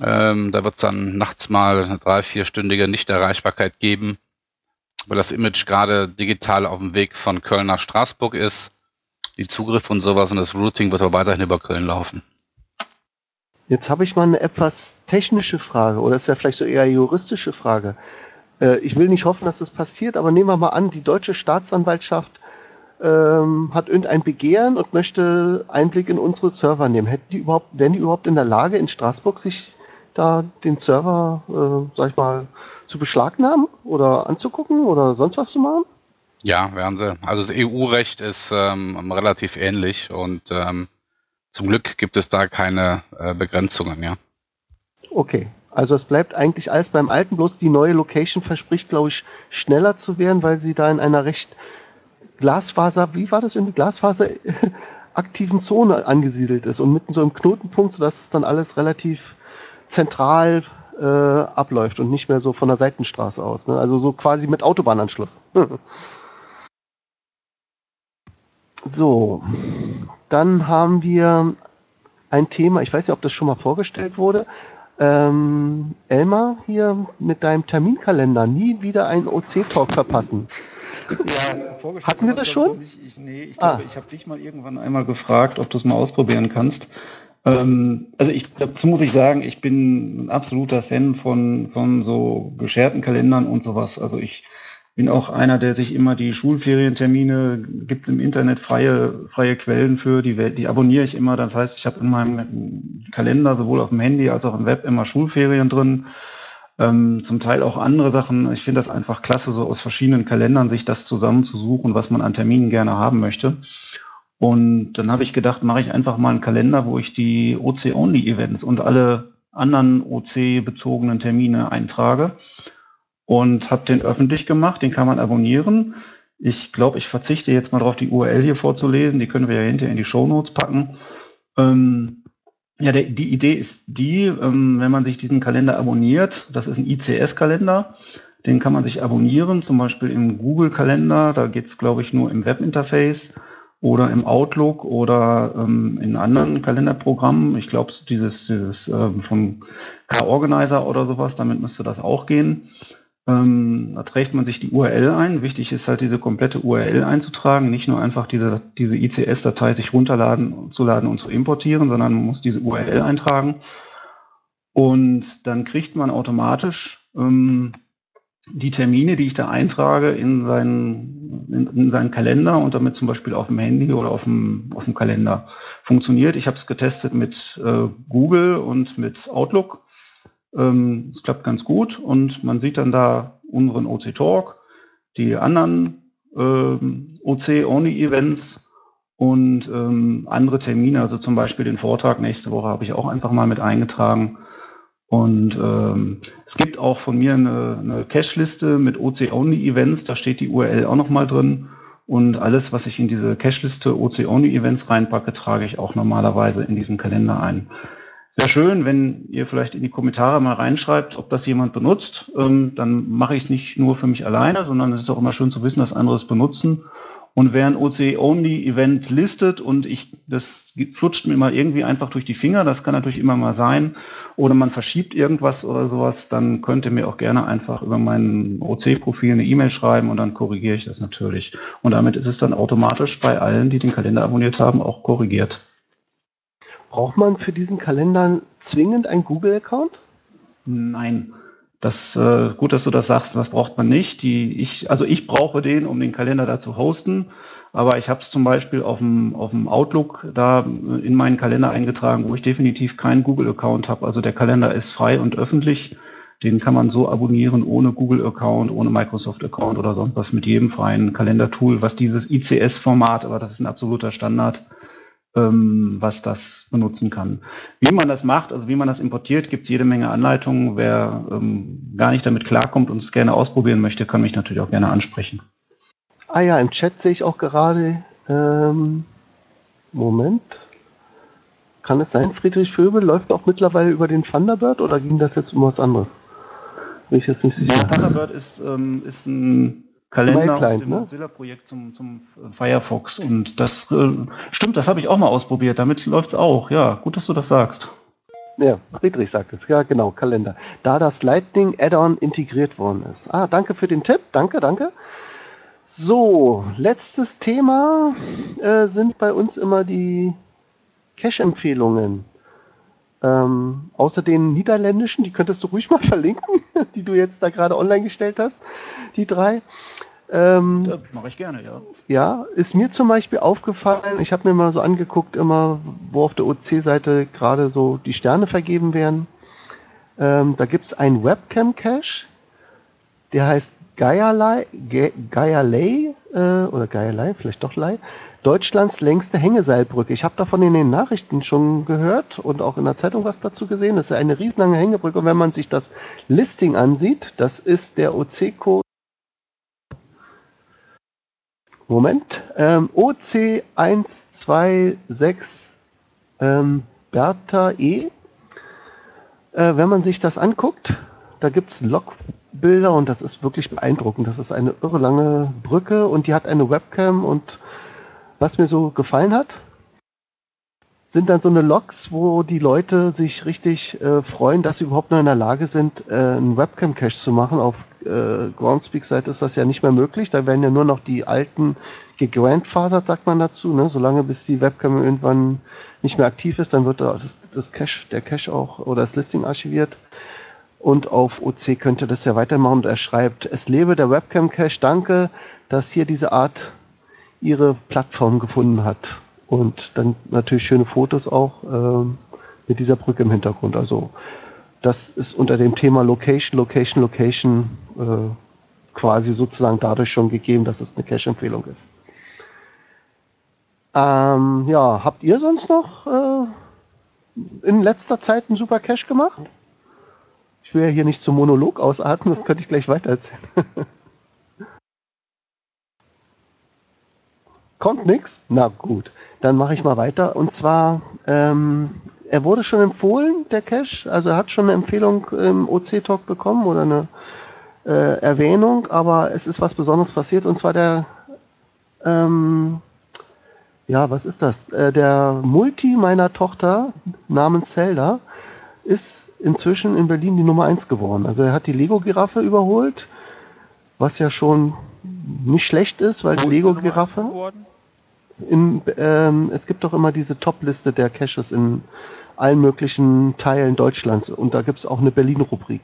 Ähm, da wird es dann nachts mal eine drei, vierstündige Nichterreichbarkeit geben, weil das Image gerade digital auf dem Weg von Köln nach Straßburg ist. Die Zugriff und sowas und das Routing wird aber weiterhin über Köln laufen. Jetzt habe ich mal eine etwas technische Frage oder ist ja vielleicht so eher juristische Frage. Äh, ich will nicht hoffen, dass das passiert, aber nehmen wir mal an, die deutsche Staatsanwaltschaft ähm, hat irgendein Begehren und möchte Einblick in unsere Server nehmen. Hätten die überhaupt, wären die überhaupt in der Lage, in Straßburg sich da den Server, äh, sag ich mal, zu beschlagnahmen oder anzugucken oder sonst was zu machen? Ja, werden sie. Also das EU-Recht ist ähm, relativ ähnlich und ähm, zum Glück gibt es da keine äh, Begrenzungen, ja. Okay, also es bleibt eigentlich alles beim Alten, bloß die neue Location verspricht, glaube ich, schneller zu werden, weil sie da in einer recht Glasfaser, wie war das in Glasfaser aktiven Zone angesiedelt ist und mitten so im Knotenpunkt, sodass es dann alles relativ zentral äh, abläuft und nicht mehr so von der Seitenstraße aus. Ne? Also so quasi mit Autobahnanschluss. so, dann haben wir ein Thema, ich weiß nicht, ob das schon mal vorgestellt wurde. Ähm, Elmar, hier mit deinem Terminkalender nie wieder einen OC-Talk verpassen. Ja, Hatten wir das schon? Ich, ich, nee, ich glaube, ah. ich habe dich mal irgendwann einmal gefragt, ob du es mal ausprobieren kannst. Ähm, also ich, dazu muss ich sagen, ich bin ein absoluter Fan von, von so gescherten Kalendern und sowas. Also ich bin auch einer, der sich immer die Schulferientermine, gibt es im Internet freie, freie Quellen für, die, die abonniere ich immer. Das heißt, ich habe in meinem Kalender sowohl auf dem Handy als auch im Web immer Schulferien drin ähm, zum Teil auch andere Sachen. Ich finde das einfach klasse, so aus verschiedenen Kalendern sich das zusammenzusuchen, was man an Terminen gerne haben möchte. Und dann habe ich gedacht, mache ich einfach mal einen Kalender, wo ich die OC-Only-Events und alle anderen OC-bezogenen Termine eintrage und habe den öffentlich gemacht. Den kann man abonnieren. Ich glaube, ich verzichte jetzt mal darauf, die URL hier vorzulesen. Die können wir ja hinterher in die Show Notes packen. Ähm, ja, der, die Idee ist die, ähm, wenn man sich diesen Kalender abonniert, das ist ein ICS-Kalender, den kann man sich abonnieren, zum Beispiel im Google-Kalender, da geht's es, glaube ich, nur im Webinterface oder im Outlook oder ähm, in anderen Kalenderprogrammen. Ich glaube, dieses, dieses ähm, vom K-Organizer oder sowas, damit müsste das auch gehen. Ähm, da trägt man sich die URL ein. Wichtig ist halt, diese komplette URL einzutragen, nicht nur einfach diese, diese ICS-Datei sich runterladen, zu laden und zu importieren, sondern man muss diese URL eintragen. Und dann kriegt man automatisch ähm, die Termine, die ich da eintrage, in seinen, in, in, seinen Kalender und damit zum Beispiel auf dem Handy oder auf dem, auf dem Kalender funktioniert. Ich habe es getestet mit äh, Google und mit Outlook. Ähm, es klappt ganz gut und man sieht dann da unseren OC Talk, die anderen ähm, OC-Only-Events und ähm, andere Termine, also zum Beispiel den Vortrag nächste Woche habe ich auch einfach mal mit eingetragen. Und ähm, es gibt auch von mir eine, eine Cache-Liste mit OC-Only-Events, da steht die URL auch nochmal drin. Und alles, was ich in diese Cache-Liste OC-Only-Events reinpacke, trage ich auch normalerweise in diesen Kalender ein. Sehr schön, wenn ihr vielleicht in die Kommentare mal reinschreibt, ob das jemand benutzt. Ähm, dann mache ich es nicht nur für mich alleine, sondern es ist auch immer schön zu wissen, dass andere es benutzen. Und wer ein OC-Only-Event listet und ich, das flutscht mir mal irgendwie einfach durch die Finger, das kann natürlich immer mal sein, oder man verschiebt irgendwas oder sowas, dann könnt ihr mir auch gerne einfach über mein OC-Profil eine E-Mail schreiben und dann korrigiere ich das natürlich. Und damit ist es dann automatisch bei allen, die den Kalender abonniert haben, auch korrigiert. Braucht man für diesen Kalender zwingend einen Google-Account? Nein. Das äh, gut, dass du das sagst. Was braucht man nicht? Die, ich, also ich brauche den, um den Kalender da zu hosten. Aber ich habe es zum Beispiel auf dem, auf dem Outlook da in meinen Kalender eingetragen, wo ich definitiv keinen Google-Account habe. Also der Kalender ist frei und öffentlich. Den kann man so abonnieren ohne Google-Account, ohne Microsoft-Account oder sonst was mit jedem freien Kalendertool, was dieses ICS-Format, aber das ist ein absoluter Standard, was das benutzen kann. Wie man das macht, also wie man das importiert, gibt es jede Menge Anleitungen. Wer ähm, gar nicht damit klarkommt und es gerne ausprobieren möchte, kann mich natürlich auch gerne ansprechen. Ah ja, im Chat sehe ich auch gerade. Ähm, Moment. Kann es sein, Friedrich Vöbel läuft auch mittlerweile über den Thunderbird oder ging das jetzt um was anderes? Bin ich jetzt nicht sicher. Ja, Thunderbird ist, ähm, ist ein Kalender aus dem ne? Mozilla-Projekt zum, zum Firefox. Und das äh, stimmt, das habe ich auch mal ausprobiert. Damit läuft es auch. Ja, gut, dass du das sagst. Ja, Friedrich sagt es. Ja, genau, Kalender. Da das Lightning Add-on integriert worden ist. Ah, danke für den Tipp. Danke, danke. So, letztes Thema äh, sind bei uns immer die Cache-Empfehlungen. Ähm, außer den niederländischen, die könntest du ruhig mal verlinken, die du jetzt da gerade online gestellt hast, die drei. Ähm, Das mache ich gerne, ja. ja, ist mir zum Beispiel aufgefallen, ich habe mir mal so angeguckt, immer, wo auf der OC-Seite gerade so die Sterne vergeben werden. Ähm, da gibt es einen Webcam-Cache, der heißt Gaialei, Ga- Gaialei äh, oder Gaialei, vielleicht doch Lei, Deutschlands längste Hängeseilbrücke. Ich habe davon in den Nachrichten schon gehört und auch in der Zeitung was dazu gesehen. Das ist eine riesenlange Hängebrücke und wenn man sich das Listing ansieht, das ist der OC-Code Moment. Ähm, OC126 ähm, Bertha E. Äh, wenn man sich das anguckt, da gibt es Logbilder und das ist wirklich beeindruckend. Das ist eine irre lange Brücke und die hat eine Webcam und was mir so gefallen hat, sind dann so eine Logs, wo die Leute sich richtig äh, freuen, dass sie überhaupt noch in der Lage sind, äh, einen Webcam-Cache zu machen. Auf äh, Groundspeak-Seite ist das ja nicht mehr möglich. Da werden ja nur noch die alten gegrandfathered, sagt man dazu. Ne? Solange bis die Webcam irgendwann nicht mehr aktiv ist, dann wird das, das Cache, der Cache auch oder das Listing archiviert. Und auf OC könnte das ja weitermachen. Und er schreibt, es lebe der Webcam-Cache. Danke, dass hier diese Art ihre Plattform gefunden hat. Und dann natürlich schöne Fotos auch ähm, mit dieser Brücke im Hintergrund. Also das ist unter dem Thema Location, Location, Location äh, quasi sozusagen dadurch schon gegeben, dass es eine Cache-Empfehlung ist. Ähm, ja, habt ihr sonst noch äh, in letzter Zeit einen super Cache gemacht? Ich will ja hier nicht zum Monolog ausatmen, das könnte ich gleich weitererzählen. Kommt nichts? Na gut, dann mache ich mal weiter. Und zwar, ähm, er wurde schon empfohlen, der Cache. Also er hat schon eine Empfehlung im OC-Talk bekommen oder eine äh, Erwähnung, aber es ist was Besonderes passiert. Und zwar der, ähm, ja, was ist das? Äh, der Multi meiner Tochter namens Zelda ist inzwischen in Berlin die Nummer 1 geworden. Also er hat die Lego-Giraffe überholt, was ja schon nicht schlecht ist, weil die Wo Nummer Lego-Giraffe? In, ähm, es gibt doch immer diese Top-Liste der Caches in allen möglichen Teilen Deutschlands und da gibt es auch eine Berlin-Rubrik.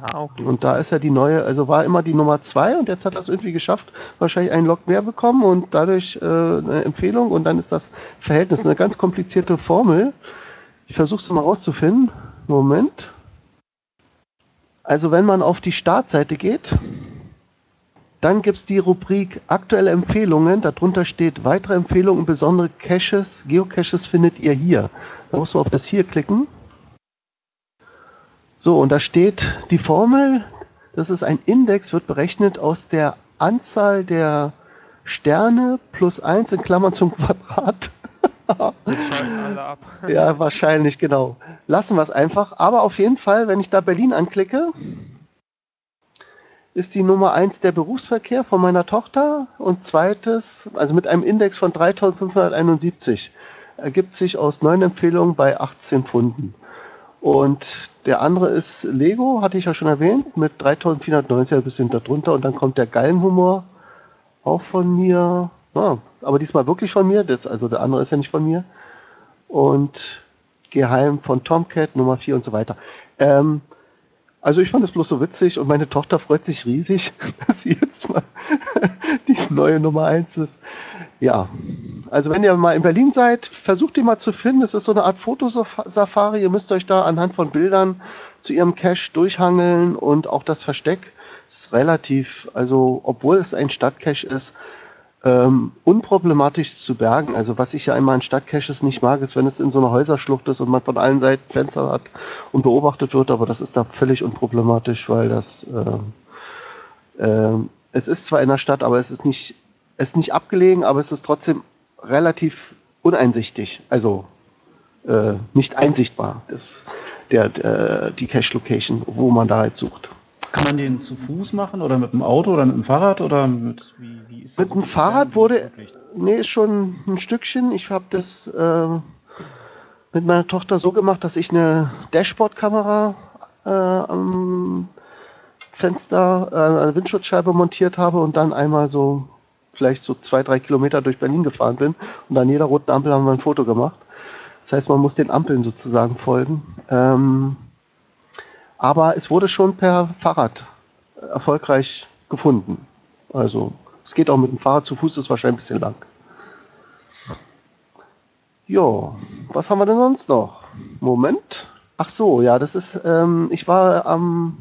Ah, okay. Und da ist ja die neue, also war immer die Nummer zwei und jetzt hat er es irgendwie geschafft, wahrscheinlich einen Log mehr bekommen und dadurch äh, eine Empfehlung und dann ist das Verhältnis eine ganz komplizierte Formel. Ich versuche es mal rauszufinden. Moment. Also wenn man auf die Startseite geht, dann gibt es die Rubrik aktuelle Empfehlungen. Darunter steht weitere Empfehlungen und besondere Caches, Geocaches findet ihr hier. Da muss man auf das hier klicken. So, und da steht die Formel, das ist ein Index, wird berechnet aus der Anzahl der Sterne plus 1 in Klammern zum Quadrat. Ja, wahrscheinlich, genau. Lassen wir es einfach. Aber auf jeden Fall, wenn ich da Berlin anklicke, ist die Nummer 1 der Berufsverkehr von meiner Tochter und zweites, also mit einem Index von 3571, ergibt sich aus neun Empfehlungen bei 18 Pfunden. Und der andere ist Lego, hatte ich ja schon erwähnt, mit 3490 ein bisschen darunter. Und dann kommt der Gallenhumor, auch von mir. Ja, aber diesmal wirklich von mir. Das, also der andere ist ja nicht von mir. Und Geheim von Tomcat, Nummer 4 und so weiter. Ähm, also ich fand es bloß so witzig und meine Tochter freut sich riesig, dass sie jetzt mal die neue Nummer 1 ist. Ja, also wenn ihr mal in Berlin seid, versucht die mal zu finden. Es ist so eine Art Fotosafari. Ihr müsst euch da anhand von Bildern zu ihrem Cache durchhangeln und auch das Versteck ist relativ, also obwohl es ein Stadtcache ist, ähm, unproblematisch zu bergen. Also was ich ja einmal in Stadtcaches nicht mag, ist, wenn es in so einer Häuserschlucht ist und man von allen Seiten Fenster hat und beobachtet wird, aber das ist da völlig unproblematisch, weil das ähm, ähm, es ist zwar in der Stadt, aber es ist nicht, es ist nicht abgelegen, aber es ist trotzdem relativ uneinsichtig, also äh, nicht einsichtbar, das, der, der, die Cache-Location, wo man da halt sucht. Kann man den zu Fuß machen oder mit dem Auto oder mit dem Fahrrad oder mit wie, wie ist Mit das? dem Fahrrad wurde, nee, ist schon ein Stückchen. Ich habe das äh, mit meiner Tochter so gemacht, dass ich eine Dashboard-Kamera äh, am Fenster, äh, an der Windschutzscheibe montiert habe und dann einmal so vielleicht so zwei, drei Kilometer durch Berlin gefahren bin und an jeder roten Ampel haben wir ein Foto gemacht. Das heißt, man muss den Ampeln sozusagen folgen. Ähm, aber es wurde schon per Fahrrad erfolgreich gefunden. Also es geht auch mit dem Fahrrad zu Fuß, ist wahrscheinlich ein bisschen lang. Jo, was haben wir denn sonst noch? Moment. Ach so, ja, das ist, ähm, ich war am,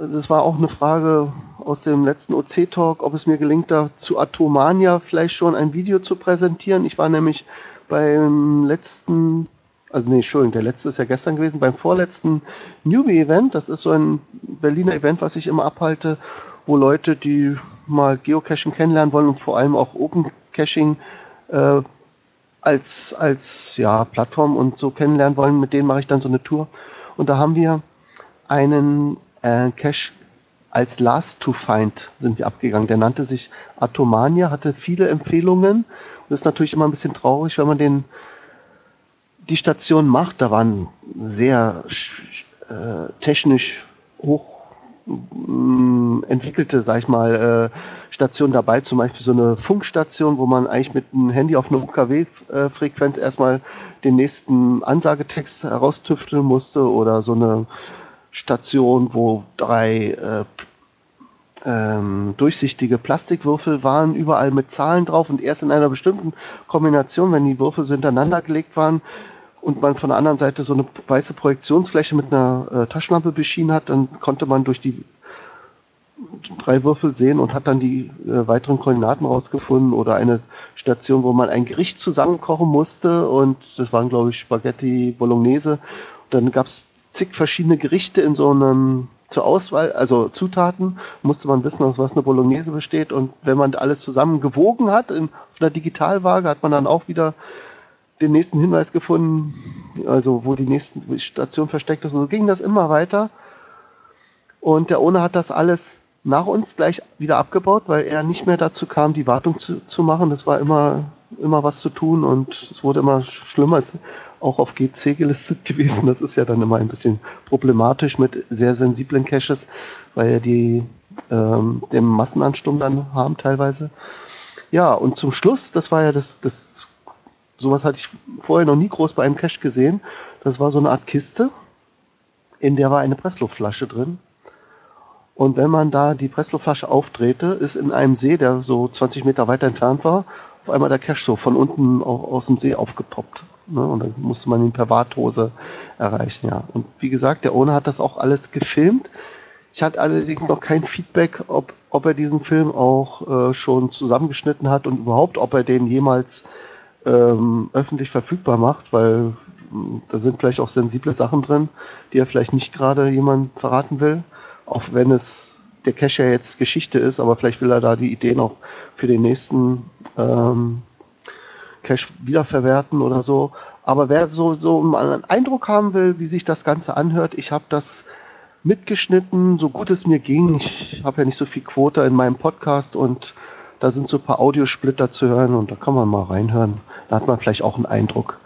das war auch eine Frage aus dem letzten OC-Talk, ob es mir gelingt, da zu Atomania vielleicht schon ein Video zu präsentieren. Ich war nämlich beim letzten, also nee, Entschuldigung, der letzte ist ja gestern gewesen, beim vorletzten Newbie-Event. Das ist so ein Berliner Event, was ich immer abhalte, wo Leute, die mal Geocaching kennenlernen wollen und vor allem auch Open Caching äh, als, als ja, Plattform und so kennenlernen wollen, mit denen mache ich dann so eine Tour. Und da haben wir einen äh, Cache als Last to Find sind wir abgegangen. Der nannte sich Atomania, hatte viele Empfehlungen. Und ist natürlich immer ein bisschen traurig, wenn man den die Station macht. Da waren sehr äh, technisch hoch entwickelte, sag ich mal, äh, Stationen dabei, zum Beispiel so eine Funkstation, wo man eigentlich mit einem Handy auf einer UKW-Frequenz erstmal den nächsten Ansagetext heraustüfteln musste oder so eine Station, wo drei äh, ähm, durchsichtige Plastikwürfel waren, überall mit Zahlen drauf und erst in einer bestimmten Kombination, wenn die Würfel so hintereinander gelegt waren, und man von der anderen Seite so eine weiße Projektionsfläche mit einer äh, Taschenlampe beschienen hat, dann konnte man durch die drei Würfel sehen und hat dann die äh, weiteren Koordinaten rausgefunden oder eine Station, wo man ein Gericht zusammenkochen musste und das waren, glaube ich, Spaghetti Bolognese. Und dann gab es zig verschiedene Gerichte in so einem zur Auswahl, also Zutaten, musste man wissen, aus was eine Bolognese besteht. Und wenn man alles zusammen gewogen hat, in, auf einer Digitalwaage, hat man dann auch wieder den nächsten Hinweis gefunden, also wo die nächste Station versteckt ist. Und so ging das immer weiter. Und der Ohne hat das alles nach uns gleich wieder abgebaut, weil er nicht mehr dazu kam, die Wartung zu, zu machen. Das war immer, immer was zu tun und es wurde immer schlimmer. Es ist auch auf GC gelistet gewesen. Das ist ja dann immer ein bisschen problematisch mit sehr sensiblen Caches, weil die ähm, den Massenansturm dann haben teilweise. Ja, und zum Schluss, das war ja das, das sowas hatte ich vorher noch nie groß bei einem Cache gesehen. Das war so eine Art Kiste, in der war eine Pressluftflasche drin. Und wenn man da die Pressluftflasche aufdrehte, ist in einem See, der so 20 Meter weiter entfernt war, auf einmal der Cache so von unten aus dem See aufgepoppt. Ne? Und dann musste man ihn per Warthose erreichen. Ja. Und wie gesagt, der Owner hat das auch alles gefilmt. Ich hatte allerdings noch kein Feedback, ob, ob er diesen Film auch äh, schon zusammengeschnitten hat und überhaupt, ob er den jemals ähm, öffentlich verfügbar macht, weil hm, da sind vielleicht auch sensible Sachen drin, die er vielleicht nicht gerade jemand verraten will, auch wenn es der Cache ja jetzt Geschichte ist, aber vielleicht will er da die Idee noch für den nächsten ähm, Cache wiederverwerten oder so. Aber wer so, so einen Eindruck haben will, wie sich das Ganze anhört, ich habe das mitgeschnitten, so gut es mir ging. Ich habe ja nicht so viel Quote in meinem Podcast und da sind so ein paar Audiosplitter zu hören und da kann man mal reinhören. Da hat man vielleicht auch einen Eindruck,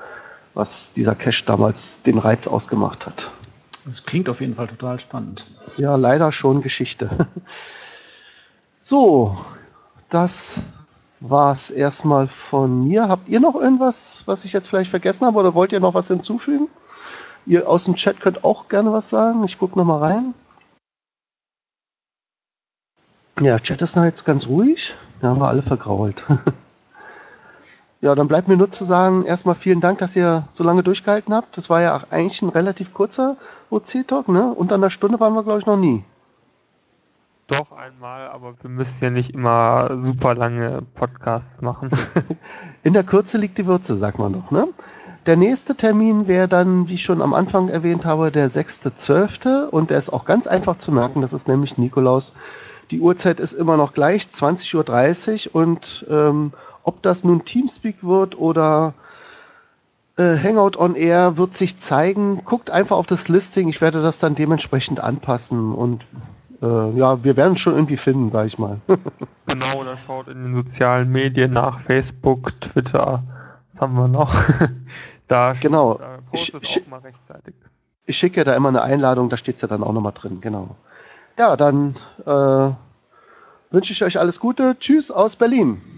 was dieser Cache damals den Reiz ausgemacht hat. Das klingt auf jeden Fall total spannend. Ja, leider schon Geschichte. So, das war es erstmal von mir. Habt ihr noch irgendwas, was ich jetzt vielleicht vergessen habe oder wollt ihr noch was hinzufügen? Ihr aus dem Chat könnt auch gerne was sagen. Ich gucke nochmal rein. Ja, Chat ist noch jetzt ganz ruhig. Da haben wir alle vergrault. Ja, dann bleibt mir nur zu sagen, erstmal vielen Dank, dass ihr so lange durchgehalten habt. Das war ja eigentlich ein relativ kurzer OC-Talk, ne? Unter einer Stunde waren wir, glaube ich, noch nie. Doch, einmal, aber wir müssen ja nicht immer super lange Podcasts machen. In der Kürze liegt die Würze, sagt man doch, ne? Der nächste Termin wäre dann, wie ich schon am Anfang erwähnt habe, der 6.12. und der ist auch ganz einfach zu merken, das ist nämlich Nikolaus. Die Uhrzeit ist immer noch gleich, 20.30 Uhr und ähm, ob das nun Teamspeak wird oder äh, Hangout on Air, wird sich zeigen. Guckt einfach auf das Listing. Ich werde das dann dementsprechend anpassen und äh, ja, wir werden es schon irgendwie finden, sage ich mal. genau, oder schaut in den sozialen Medien nach, Facebook, Twitter. Was haben wir noch? da genau. Da ich, ich, rechtzeitig. Ich schicke ja da immer eine Einladung, da steht es ja dann auch nochmal drin, genau. Ja, dann äh, wünsche ich euch alles Gute. Tschüss aus Berlin.